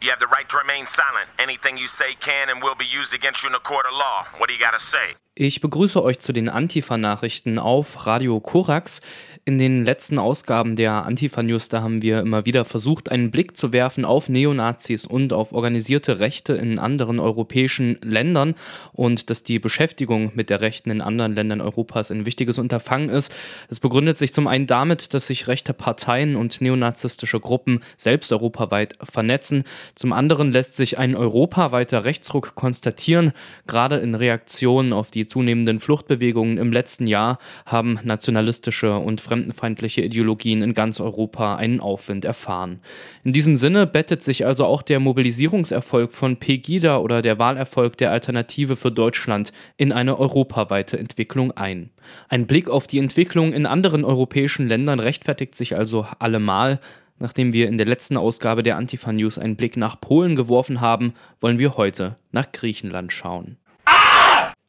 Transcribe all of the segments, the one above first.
You have the right to remain silent. Anything you say can and will be used against you in a court of law. What do you gotta say? Ich begrüße euch zu den Antifa-Nachrichten auf Radio Korax. In den letzten Ausgaben der Antifa-News, da haben wir immer wieder versucht, einen Blick zu werfen auf Neonazis und auf organisierte Rechte in anderen europäischen Ländern und dass die Beschäftigung mit der Rechten in anderen Ländern Europas ein wichtiges Unterfangen ist. Es begründet sich zum einen damit, dass sich rechte Parteien und neonazistische Gruppen selbst europaweit vernetzen. Zum anderen lässt sich ein europaweiter Rechtsruck konstatieren. Gerade in Reaktion auf die zunehmenden Fluchtbewegungen im letzten Jahr haben nationalistische und fremdenfeindliche Ideologien in ganz Europa einen Aufwind erfahren. In diesem Sinne bettet sich also auch der Mobilisierungserfolg von Pegida oder der Wahlerfolg der Alternative für Deutschland in eine europaweite Entwicklung ein. Ein Blick auf die Entwicklung in anderen europäischen Ländern rechtfertigt sich also allemal. Nachdem wir in der letzten Ausgabe der Antifa News einen Blick nach Polen geworfen haben, wollen wir heute nach Griechenland schauen.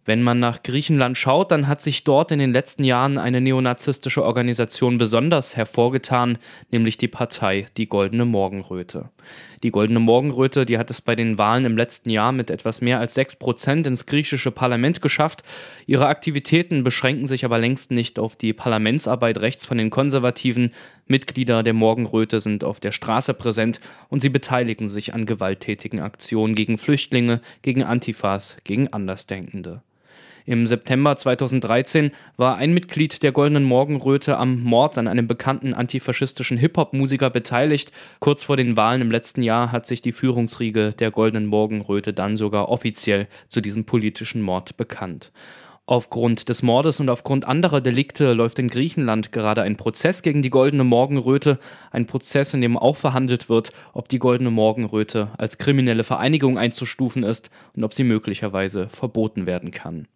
Wenn man nach Griechenland schaut, dann hat sich dort in den letzten Jahren eine neonazistische Organisation besonders hervorgetan, nämlich die Partei Die Goldene Morgenröte. Die Goldene Morgenröte, die hat es bei den Wahlen im letzten Jahr mit etwas mehr als 6% ins griechische Parlament geschafft. Ihre Aktivitäten beschränken sich aber längst nicht auf die Parlamentsarbeit rechts von den Konservativen. Mitglieder der Morgenröte sind auf der Straße präsent und sie beteiligen sich an gewalttätigen Aktionen gegen Flüchtlinge, gegen Antifas, gegen Andersdenkende. Im September 2013 war ein Mitglied der Goldenen Morgenröte am Mord an einem bekannten antifaschistischen Hip-Hop-Musiker beteiligt. Kurz vor den Wahlen im letzten Jahr hat sich die Führungsriege der Goldenen Morgenröte dann sogar offiziell zu diesem politischen Mord bekannt. Aufgrund des Mordes und aufgrund anderer Delikte läuft in Griechenland gerade ein Prozess gegen die Goldene Morgenröte, ein Prozess, in dem auch verhandelt wird, ob die Goldene Morgenröte als kriminelle Vereinigung einzustufen ist und ob sie möglicherweise verboten werden kann.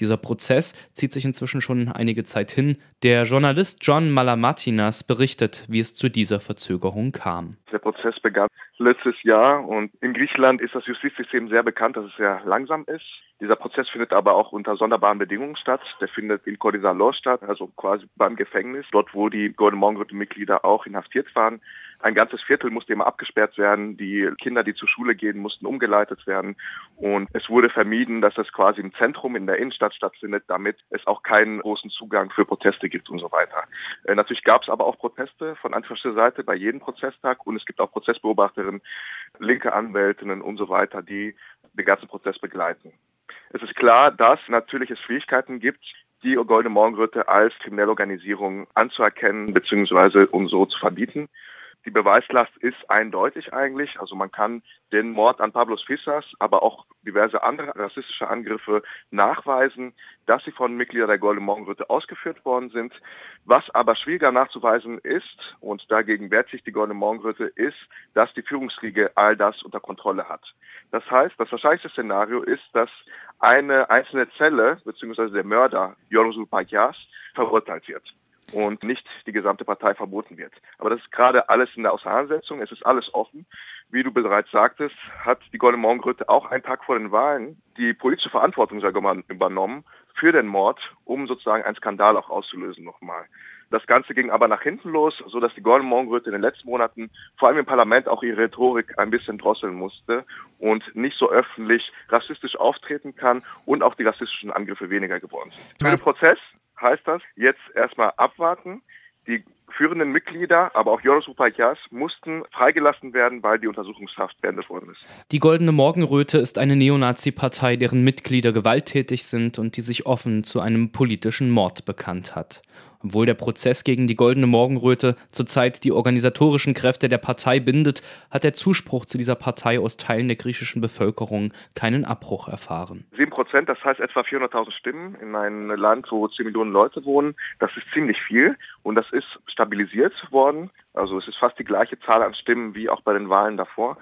Dieser Prozess zieht sich inzwischen schon einige Zeit hin. Der Journalist John Malamatinas berichtet, wie es zu dieser Verzögerung kam. Der Prozess begann letztes Jahr und in Griechenland ist das Justizsystem sehr bekannt, dass es sehr langsam ist. Dieser Prozess findet aber auch unter sonderbaren Bedingungen statt. Der findet in Kodisalos statt, also quasi beim Gefängnis, dort wo die Golden Morgenröte-Mitglieder auch inhaftiert waren. Ein ganzes Viertel musste immer abgesperrt werden. Die Kinder, die zur Schule gehen, mussten umgeleitet werden. Und es wurde vermieden, dass es quasi im Zentrum in der Innenstadt stattfindet, damit es auch keinen großen Zugang für Proteste gibt und so weiter. Äh, natürlich gab es aber auch Proteste von antifaschistischer Seite bei jedem Prozesstag und es gibt auch Prozessbeobachterinnen, linke Anwältinnen und so weiter, die den ganzen Prozess begleiten. Es ist klar, dass natürlich es Schwierigkeiten gibt, die Goldene Morgenröte als kriminelle Organisation anzuerkennen bzw. um so zu verbieten. Die Beweislast ist eindeutig eigentlich. Also man kann den Mord an Pablos Fissas, aber auch diverse andere rassistische Angriffe nachweisen, dass sie von Mitgliedern der Goldenen Morgenröte ausgeführt worden sind. Was aber schwieriger nachzuweisen ist, und dagegen wehrt sich die Goldene Morgenröte, ist, dass die Führungsriege all das unter Kontrolle hat. Das heißt, das wahrscheinlichste Szenario ist, dass eine einzelne Zelle, beziehungsweise der Mörder, Yorusul Pagyas, verurteilt wird und nicht die gesamte Partei verboten wird. Aber das ist gerade alles in der Auseinandersetzung, es ist alles offen. Wie du bereits sagtest, hat die Goldene Morgenröte auch einen Tag vor den Wahlen die politische Verantwortung übernommen für den Mord, um sozusagen einen Skandal auch auszulösen nochmal. Das Ganze ging aber nach hinten los, so dass die Goldene Morgenröte in den letzten Monaten vor allem im Parlament auch ihre Rhetorik ein bisschen drosseln musste und nicht so öffentlich rassistisch auftreten kann und auch die rassistischen Angriffe weniger geworden sind. Für den Prozess heißt das jetzt erstmal abwarten. Die führenden Mitglieder, aber auch Jonas Upayas, mussten freigelassen werden, weil die Untersuchungshaft beendet worden ist. Die Goldene Morgenröte ist eine Neonazi-Partei, deren Mitglieder gewalttätig sind und die sich offen zu einem politischen Mord bekannt hat. Obwohl der Prozess gegen die Goldene Morgenröte zurzeit die organisatorischen Kräfte der Partei bindet, hat der Zuspruch zu dieser Partei aus Teilen der griechischen Bevölkerung keinen Abbruch erfahren. Sieben Prozent, das heißt etwa 400.000 Stimmen in einem Land, wo 10 Millionen Leute wohnen, das ist ziemlich viel und das ist stabilisiert worden. Also es ist fast die gleiche Zahl an Stimmen wie auch bei den Wahlen davor.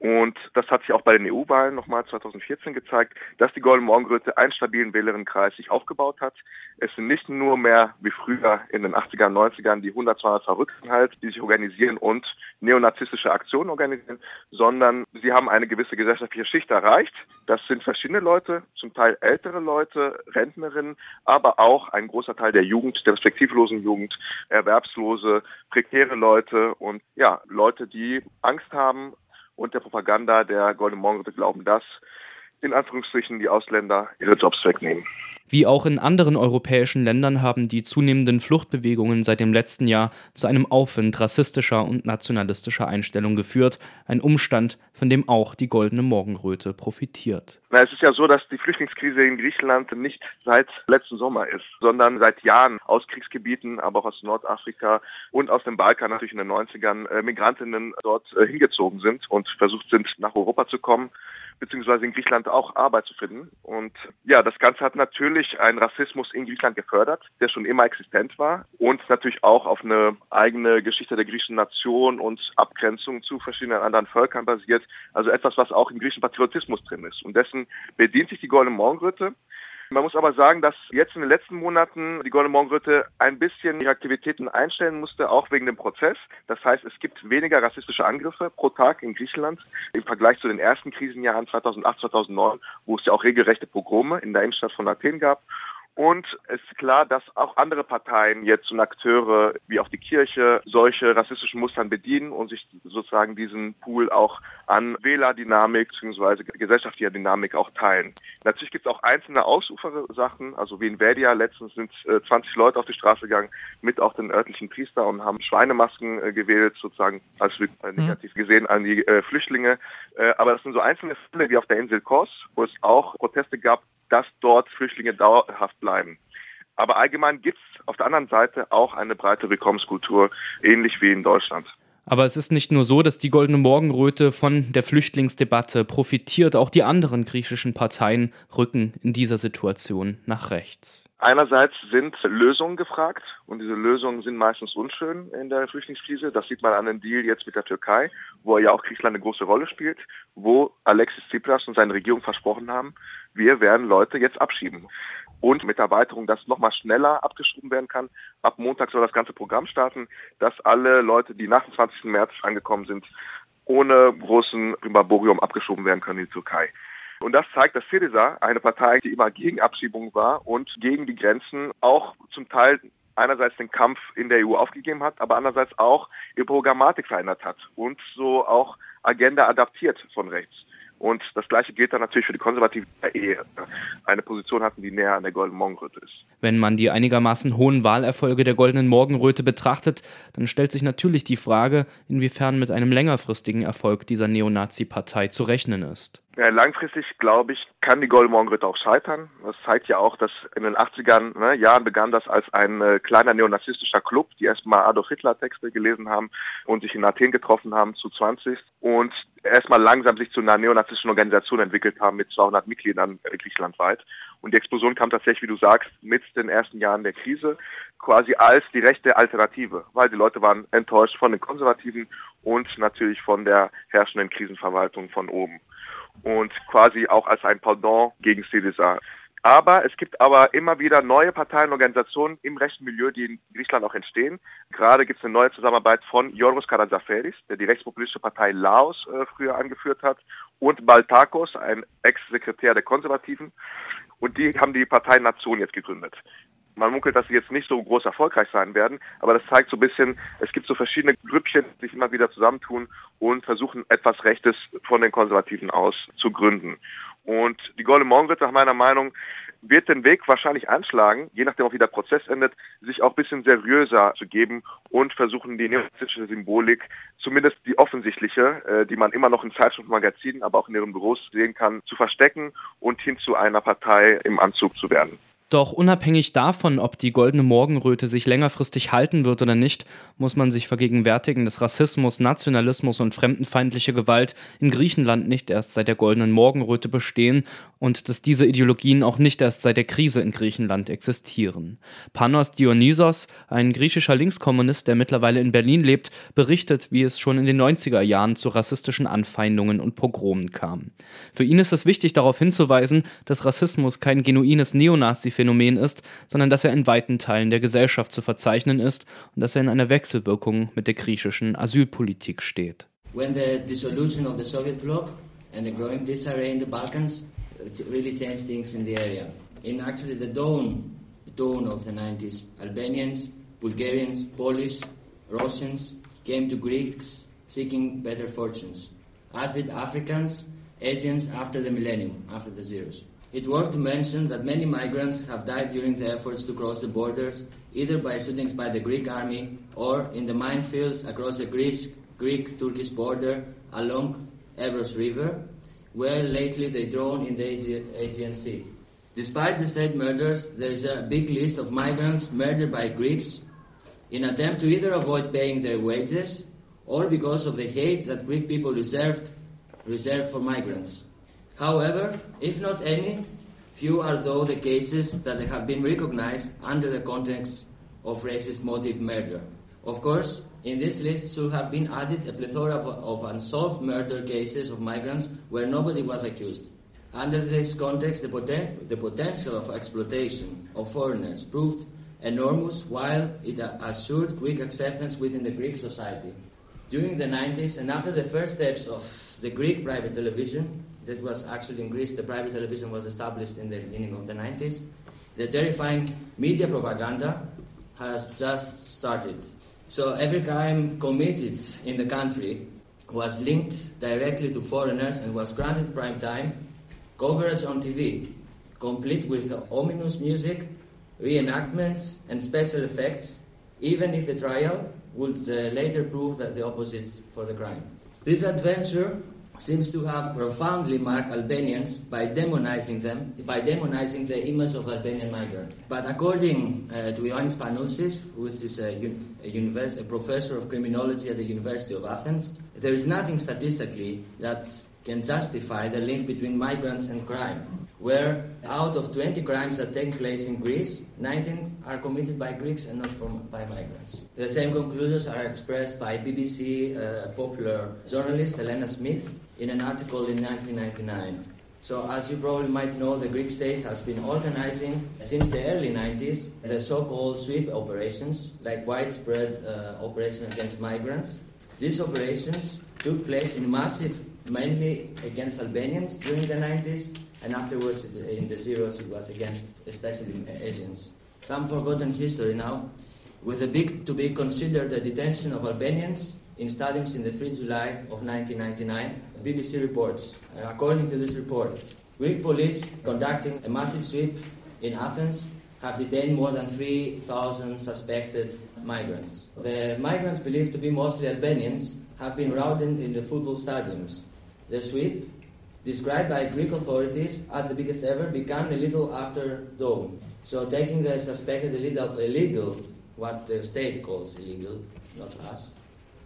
Und das hat sich auch bei den EU-Wahlen nochmal 2014 gezeigt, dass die Golden Morgenröte einen stabilen Wählerinnenkreis sich aufgebaut hat. Es sind nicht nur mehr wie früher in den 80er, 90ern die 100, 200 Verrückten halt, die sich organisieren und neonazistische Aktionen organisieren, sondern sie haben eine gewisse gesellschaftliche Schicht erreicht. Das sind verschiedene Leute, zum Teil ältere Leute, Rentnerinnen, aber auch ein großer Teil der Jugend, der perspektivlosen Jugend, Erwerbslose, prekäre Leute und ja, Leute, die Angst haben, und der Propaganda der Goldenen Morgenröte glauben, dass in Anführungsstrichen die Ausländer ihre Jobs wegnehmen. Wie auch in anderen europäischen Ländern haben die zunehmenden Fluchtbewegungen seit dem letzten Jahr zu einem Aufwind rassistischer und nationalistischer Einstellungen geführt, ein Umstand, von dem auch die Goldene Morgenröte profitiert. Na, es ist ja so, dass die Flüchtlingskrise in Griechenland nicht seit letzten Sommer ist, sondern seit Jahren aus Kriegsgebieten, aber auch aus Nordafrika und aus dem Balkan natürlich in den 90ern äh, Migrantinnen dort äh, hingezogen sind und versucht sind, nach Europa zu kommen beziehungsweise in Griechenland auch Arbeit zu finden. Und ja, das Ganze hat natürlich einen Rassismus in Griechenland gefördert, der schon immer existent war und natürlich auch auf eine eigene Geschichte der griechischen Nation und Abgrenzung zu verschiedenen anderen Völkern basiert. Also etwas, was auch im griechischen Patriotismus drin ist. Und dessen bedient sich die Goldene Morgenröte. Man muss aber sagen, dass jetzt in den letzten Monaten die Goldene Morgenröte ein bisschen ihre Aktivitäten einstellen musste, auch wegen dem Prozess. Das heißt, es gibt weniger rassistische Angriffe pro Tag in Griechenland im Vergleich zu den ersten Krisenjahren 2008, 2009, wo es ja auch regelrechte Pogrome in der Innenstadt von Athen gab. Und es ist klar, dass auch andere Parteien jetzt und Akteure wie auch die Kirche solche rassistischen Mustern bedienen und sich sozusagen diesen Pool auch an Wählerdynamik bzw. gesellschaftlicher Dynamik auch teilen. Natürlich gibt es auch einzelne Ausufersachen, also wie in Verdia letztens sind äh, 20 Leute auf die Straße gegangen mit auch den örtlichen Priester und haben Schweinemasken äh, gewählt, sozusagen als äh, negativ gesehen an die äh, Flüchtlinge. Äh, aber das sind so einzelne Fälle wie auf der Insel Kos, wo es auch Proteste gab dass dort Flüchtlinge dauerhaft bleiben. Aber allgemein gibt es auf der anderen Seite auch eine breite Willkommenskultur, ähnlich wie in Deutschland. Aber es ist nicht nur so, dass die Goldene Morgenröte von der Flüchtlingsdebatte profitiert, auch die anderen griechischen Parteien rücken in dieser Situation nach rechts. Einerseits sind Lösungen gefragt und diese Lösungen sind meistens unschön in der Flüchtlingskrise. Das sieht man an dem Deal jetzt mit der Türkei, wo ja auch Griechenland eine große Rolle spielt, wo Alexis Tsipras und seine Regierung versprochen haben, wir werden Leute jetzt abschieben und mit Erweiterung, dass nochmal schneller abgeschoben werden kann. Ab Montag soll das ganze Programm starten, dass alle Leute, die nach dem 20. März angekommen sind, ohne großen Primborium abgeschoben werden können in die Türkei. Und das zeigt, dass Syriza, eine Partei, die immer gegen Abschiebung war und gegen die Grenzen, auch zum Teil einerseits den Kampf in der EU aufgegeben hat, aber andererseits auch ihre Programmatik verändert hat und so auch Agenda adaptiert von rechts. Und das Gleiche gilt dann natürlich für die Konservativen, die eh eine Position hatten, die näher an der Goldenen Morgenröte ist. Wenn man die einigermaßen hohen Wahlerfolge der Goldenen Morgenröte betrachtet, dann stellt sich natürlich die Frage, inwiefern mit einem längerfristigen Erfolg dieser Neonazi-Partei zu rechnen ist. Ja, langfristig, glaube ich, kann die Goldene Morgenröte auch scheitern. Das zeigt ja auch, dass in den 80ern ne, Jahren begann das als ein äh, kleiner neonazistischer Club, die erstmal Adolf Hitler Texte gelesen haben und sich in Athen getroffen haben zu 20 und erstmal langsam sich zu einer neonazistischen Organisation entwickelt haben mit 200 Mitgliedern äh, griechenlandweit. Und die Explosion kam tatsächlich, wie du sagst, mit den ersten Jahren der Krise quasi als die rechte Alternative, weil die Leute waren enttäuscht von den Konservativen und natürlich von der herrschenden Krisenverwaltung von oben und quasi auch als ein Pendant gegen Syriza. Aber es gibt aber immer wieder neue Parteien und Organisationen im rechten Milieu, die in Griechenland auch entstehen. Gerade gibt es eine neue Zusammenarbeit von Yorgos Karazaferis, der die rechtspopulistische Partei Laos äh, früher angeführt hat, und Baltakos, ein Ex-Sekretär der Konservativen. Und die haben die Partei Nation jetzt gegründet. Man munkelt, dass sie jetzt nicht so groß erfolgreich sein werden, aber das zeigt so ein bisschen, es gibt so verschiedene Grüppchen, die sich immer wieder zusammentun und versuchen, etwas Rechtes von den Konservativen aus zu gründen. Und die Goldene Morgenröte, nach meiner Meinung, wird den Weg wahrscheinlich anschlagen, je nachdem auch wie der Prozess endet, sich auch ein bisschen seriöser zu geben und versuchen, die neonazistische Symbolik, zumindest die offensichtliche, äh, die man immer noch in Zeitschriften, Magazinen, aber auch in ihren Büros sehen kann, zu verstecken und hin zu einer Partei im Anzug zu werden. Doch unabhängig davon, ob die goldene Morgenröte sich längerfristig halten wird oder nicht, muss man sich vergegenwärtigen, dass Rassismus, Nationalismus und fremdenfeindliche Gewalt in Griechenland nicht erst seit der goldenen Morgenröte bestehen und dass diese Ideologien auch nicht erst seit der Krise in Griechenland existieren. Panos Dionysos, ein griechischer Linkskommunist, der mittlerweile in Berlin lebt, berichtet, wie es schon in den 90er Jahren zu rassistischen Anfeindungen und Pogromen kam. Für ihn ist es wichtig darauf hinzuweisen, dass Rassismus kein genuines Neonazi Phänomen ist, sondern dass er in weiten Teilen der Gesellschaft zu verzeichnen ist und dass er in einer Wechselwirkung mit der griechischen Asylpolitik steht. When the dissolution of the Soviet bloc and the growing disarray in the Balkans really changed things in the area. In actually the dawn, dawn of the 90s, Albanians, Bulgarians, Polish, Russians came to Greeks seeking better fortunes. as did Africans, Asians after the millennium, after the zeros. It's worth to mention that many migrants have died during the efforts to cross the borders, either by shootings by the Greek army or in the minefields across the Greek-Turkish border along Evros River, where lately they drowned in the Aegean Sea. Despite the state murders, there is a big list of migrants murdered by Greeks in attempt to either avoid paying their wages or because of the hate that Greek people reserved, reserved for migrants. However, if not any, few are though the cases that have been recognized under the context of racist motive murder. Of course, in this list should have been added a plethora of, of unsolved murder cases of migrants where nobody was accused. Under this context, the, poten- the potential of exploitation of foreigners proved enormous while it assured quick acceptance within the Greek society. During the 90s and after the first steps of the Greek private television, that was actually in Greece, the private television was established in the beginning of the 90s, the terrifying media propaganda has just started. So every crime committed in the country was linked directly to foreigners and was granted prime time coverage on TV, complete with ominous music, reenactments, and special effects, even if the trial would uh, later prove that the opposite for the crime. This adventure seems to have profoundly marked Albanians by demonizing them, by demonizing the image of Albanian migrants. But according uh, to Ioannis Panousis, who is a, un- a, a professor of criminology at the University of Athens, there is nothing statistically that can justify the link between migrants and crime, where out of 20 crimes that take place in Greece, 19 are committed by Greeks and not from, by migrants. The same conclusions are expressed by BBC uh, popular journalist Elena Smith in an article in 1999. So, as you probably might know, the Greek state has been organizing since the early 90s the so called sweep operations, like widespread uh, operation against migrants. These operations took place in massive, mainly against Albanians during the 90s, and afterwards in the zeros it was against especially Asians. Some forgotten history now, with a big to be considered the detention of Albanians in stadiums in the 3 July of 1999, BBC reports. Uh, according to this report, Greek police conducting a massive sweep in Athens have detained more than 3,000 suspected migrants. The migrants, believed to be mostly Albanians, have been routed in the football stadiums. The sweep, described by Greek authorities as the biggest ever, began a little after dawn. So, taking the suspected illegal, illegal what the state calls illegal, not us,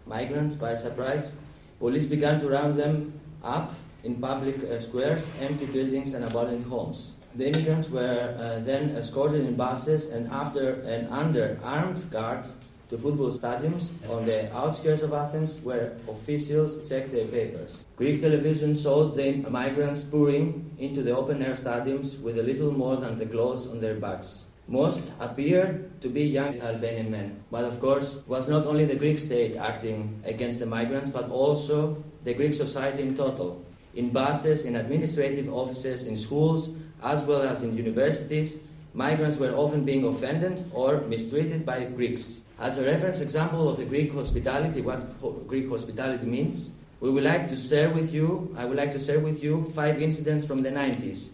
migrants by surprise, police began to round them up in public uh, squares, empty buildings, and abandoned homes. The immigrants were uh, then escorted in buses and after and under armed guard to football stadiums on the outskirts of Athens where officials checked their papers. Greek television showed the migrants pouring into the open air stadiums with a little more than the clothes on their backs. Most appeared to be young Albanian men. But of course, it was not only the Greek state acting against the migrants, but also the Greek society in total. In buses, in administrative offices, in schools, as well as in universities, migrants were often being offended or mistreated by Greeks. As a reference example of the Greek hospitality, what Greek hospitality means, we would like to share with you, I would like to share with you five incidents from the 90s.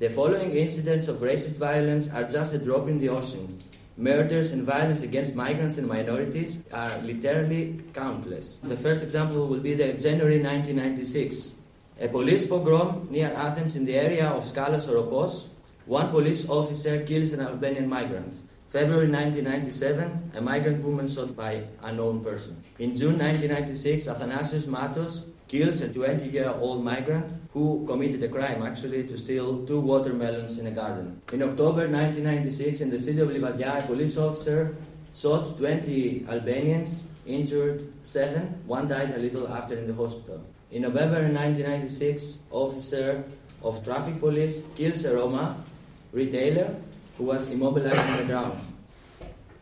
The following incidents of racist violence are just a drop in the ocean. Murders and violence against migrants and minorities are literally countless. The first example will be the January 1996. A police pogrom near Athens in the area of Skalas Oropos. One police officer kills an Albanian migrant. February 1997, a migrant woman shot by unknown person. In June 1996, Athanasios Matos kills a 20 year old migrant who committed a crime actually to steal two watermelons in a garden. In October 1996, in the city of Livadia, a police officer shot 20 Albanians, injured seven. One died a little after in the hospital. In November 1996, officer of traffic police kills a Roma retailer who was immobilized on the ground.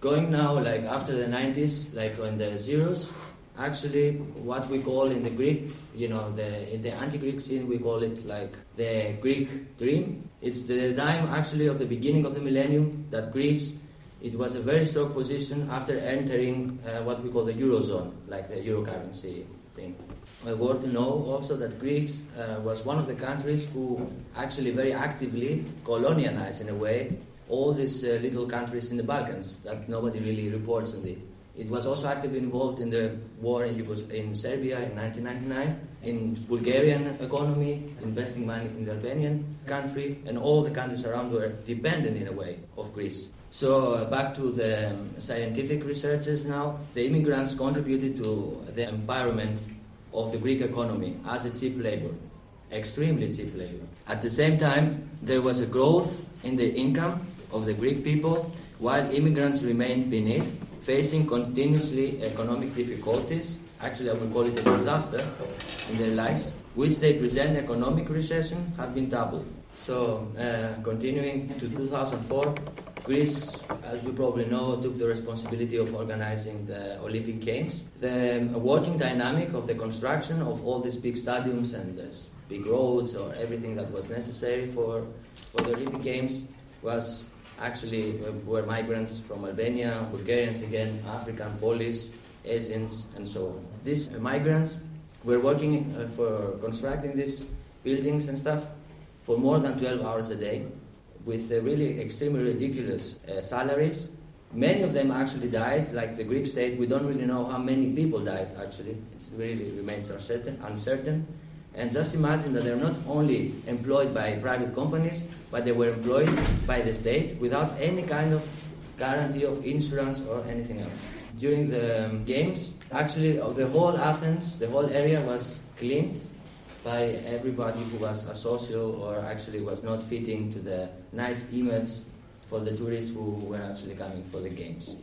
Going now, like after the 90s, like on the zeros, actually what we call in the Greek, you know, the, in the anti-Greek scene, we call it like the Greek dream. It's the time actually of the beginning of the millennium that Greece, it was a very strong position after entering uh, what we call the Eurozone, like the Euro currency thing. uh, worth to know also that Greece uh, was one of the countries who actually very actively colonialized in a way all these uh, little countries in the Balkans that nobody really reports on it. It was also actively involved in the war in, Yugos- in Serbia in 1999, in Bulgarian economy, investing money in the Albanian country, and all the countries around were dependent in a way of Greece. So uh, back to the um, scientific researchers now. The immigrants contributed to the empowerment of the Greek economy as a cheap labor, extremely cheap labor. At the same time, there was a growth in the income of the Greek people, while immigrants remained beneath, facing continuously economic difficulties. Actually, I would call it a disaster in their lives, which they present economic recession have been doubled. So, uh, continuing to 2004, Greece, as you probably know, took the responsibility of organizing the Olympic Games. The um, working dynamic of the construction of all these big stadiums and big roads or everything that was necessary for, for the Olympic Games was actually uh, were migrants from Albania, Bulgarians again, African, Polish, Asians, and so on. These uh, migrants were working uh, for constructing these buildings and stuff for more than 12 hours a day with really extremely ridiculous salaries. Many of them actually died, like the Greek state. We don't really know how many people died, actually. It really remains uncertain. uncertain. And just imagine that they're not only employed by private companies, but they were employed by the state without any kind of guarantee of insurance or anything else. During the um, games, actually, of the whole Athens, the whole area was cleaned by everybody who was a social or actually was not fitting to the nice image for the tourists who were actually coming for the games.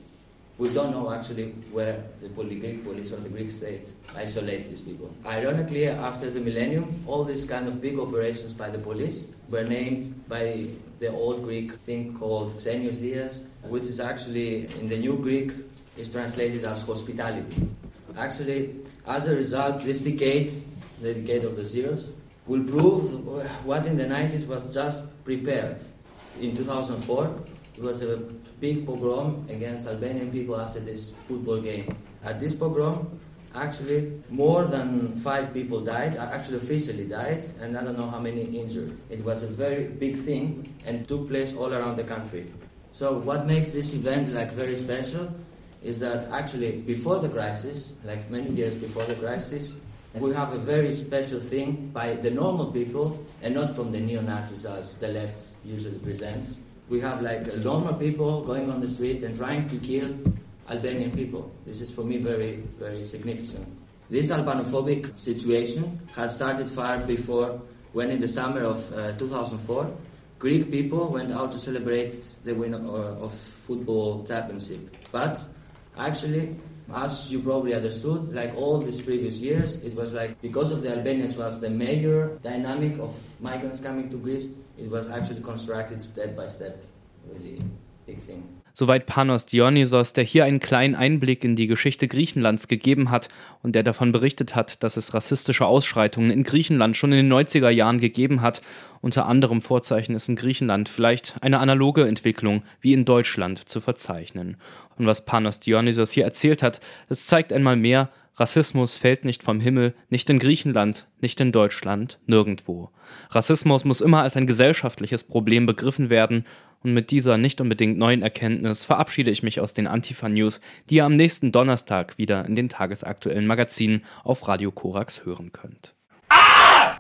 We don't know actually where the Greek police or the Greek state isolate these people. Ironically, after the millennium, all these kind of big operations by the police were named by the old Greek thing called Xenios Dias, which is actually in the new Greek is translated as hospitality. Actually, as a result, this decade the decade of the zeros, will prove what in the 90s was just prepared. In 2004, it was a big pogrom against Albanian people after this football game. At this pogrom, actually, more than five people died, actually officially died, and I don't know how many injured. It was a very big thing and took place all around the country. So what makes this event like very special is that actually before the crisis, like many years before the crisis, we have a very special thing by the normal people and not from the neo-Nazis as the left usually presents. We have like normal people going on the street and trying to kill Albanian people. This is for me very, very significant. This Albanophobic situation had started far before when in the summer of uh, 2004, Greek people went out to celebrate the win uh, of football championship. But actually, as you probably understood, like all these previous years, it was like because of the Albanians was the major dynamic of migrants coming to Greece, it was actually constructed step by step. Really big thing. Soweit Panos Dionysos, der hier einen kleinen Einblick in die Geschichte Griechenlands gegeben hat und der davon berichtet hat, dass es rassistische Ausschreitungen in Griechenland schon in den 90er Jahren gegeben hat. Unter anderem Vorzeichen ist in Griechenland vielleicht eine analoge Entwicklung wie in Deutschland zu verzeichnen. Und was Panos Dionysos hier erzählt hat, das zeigt einmal mehr, Rassismus fällt nicht vom Himmel, nicht in Griechenland, nicht in Deutschland, nirgendwo. Rassismus muss immer als ein gesellschaftliches Problem begriffen werden und mit dieser nicht unbedingt neuen Erkenntnis verabschiede ich mich aus den Antifa News, die ihr am nächsten Donnerstag wieder in den tagesaktuellen Magazinen auf Radio Korax hören könnt. Ah!